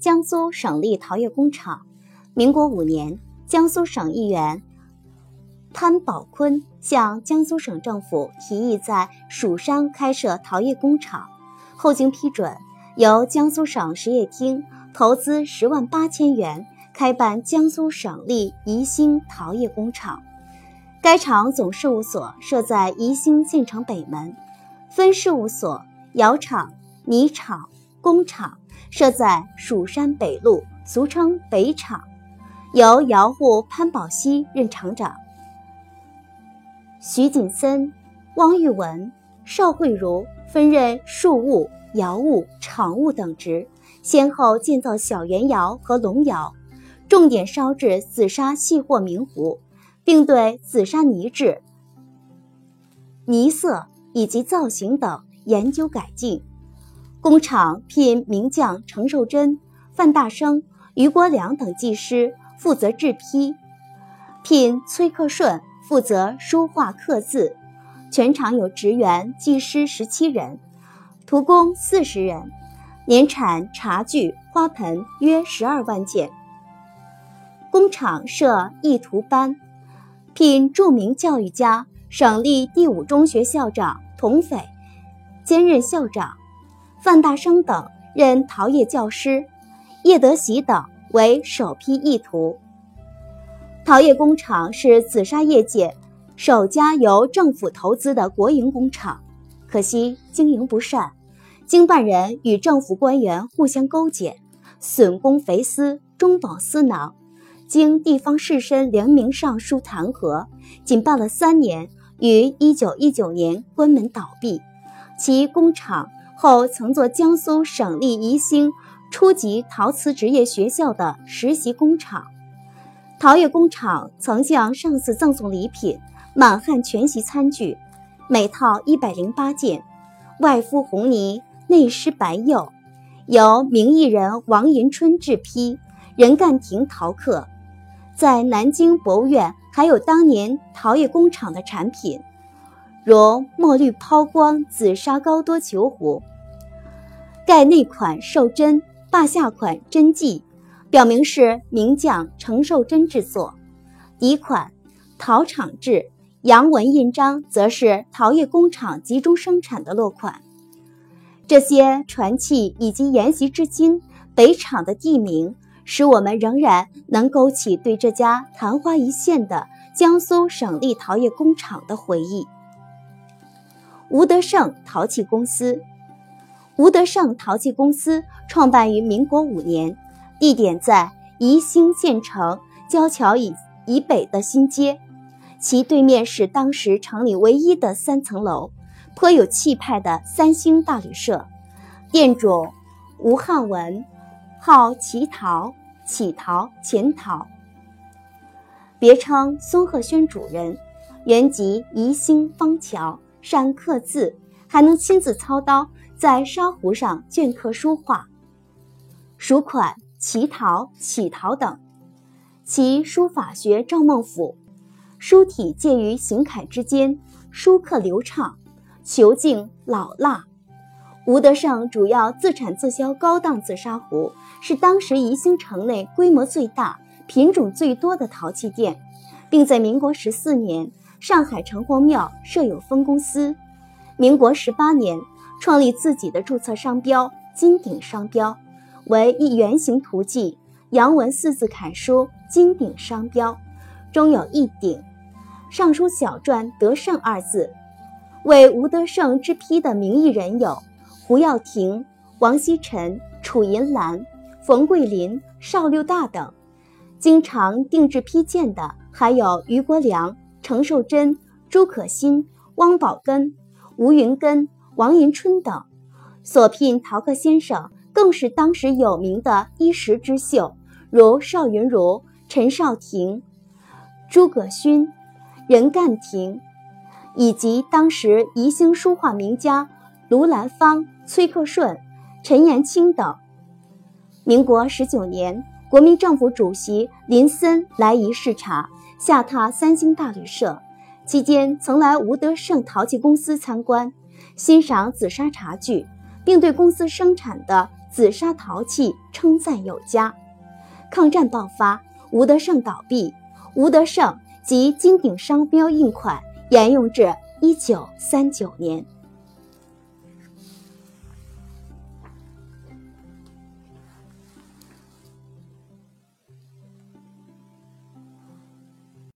江苏省立陶业工厂。民国五年，江苏省议员潘宝坤向江苏省政府提议在蜀山开设陶业工厂，后经批准，由江苏省实业厅投资十万八千元开办江苏省立宜兴陶业工厂。该厂总事务所设在宜兴县城北门，分事务所、窑厂、泥厂、工厂设在蜀山北路，俗称北厂。由窑户潘宝熙任厂长，徐锦森、汪玉文、邵慧茹分任庶务、窑务、厂务等职，先后建造小圆窑和龙窑，重点烧制紫砂细货明壶，并对紫砂泥质、泥色以及造型等研究改进。工厂聘名匠程寿珍、范大生、余国良等技师。负责制坯，聘崔克顺负责书画刻字，全场有职员、技师十七人，徒工四十人，年产茶具、花盆约十二万件。工厂设艺图班，聘著名教育家、省立第五中学校长童斐兼任校长，范大生等任陶业教师，叶德喜等。为首批艺图。陶业工厂是紫砂业界首家由政府投资的国营工厂，可惜经营不善，经办人与政府官员互相勾结，损公肥私，中饱私囊。经地方士绅联名上书弹劾，仅办了三年，于一九一九年关门倒闭。其工厂后曾做江苏省立宜兴。初级陶瓷职业学校的实习工厂，陶业工厂曾向上司赠送礼品满汉全席餐具，每套一百零八件，外敷红泥，内施白釉，由名艺人王银春制坯，任干亭陶刻。在南京博物院还有当年陶业工厂的产品，如墨绿抛光紫砂高多球壶，盖内款受真。罢下款真迹，表明是名匠程寿珍制作；底款陶厂制，洋文印章则是陶业工厂集中生产的落款。这些传器以及沿袭至今北厂的地名，使我们仍然能勾起对这家昙花一现的江苏省立陶业工厂的回忆。吴德胜陶器公司。吴德胜陶器公司创办于民国五年，地点在宜兴县城交桥以以北的新街，其对面是当时城里唯一的三层楼，颇有气派的三星大旅社。店主吴汉文，号乞陶、乞陶、钱陶，别称松鹤轩主人，原籍宜兴方桥，善刻字，还能亲自操刀。在砂壶上镌刻书画，属款奇陶、乞陶等。其书法学赵孟俯，书体介于行楷之间，书刻流畅，遒劲老辣。吴德胜主要自产自销高档紫砂壶，是当时宜兴城内规模最大、品种最多的陶器店，并在民国十四年上海城隍庙设有分公司。民国十八年。创立自己的注册商标“金鼎商标”，为一圆形图记，洋文四字楷书“金鼎商标”，中有一鼎，上书小篆“德胜”二字。为吴德胜之批的名义人有胡耀庭、王锡臣、楚银兰、冯桂林、邵六大等。经常定制批件的还有余国良、程寿珍、朱可心、汪宝根、吴云根。王迎春等所聘陶客先生，更是当时有名的一时之秀，如邵云如、陈少廷、诸葛勋、任干亭，以及当时宜兴书画名家卢兰芳、崔克顺、陈延清等。民国十九年，国民政府主席林森来宜视察，下榻三星大旅社，期间曾来吴德胜陶器公司参观。欣赏紫砂茶具，并对公司生产的紫砂陶器称赞有加。抗战爆发，吴德胜倒闭，吴德胜及金鼎商标印款沿用至一九三九年。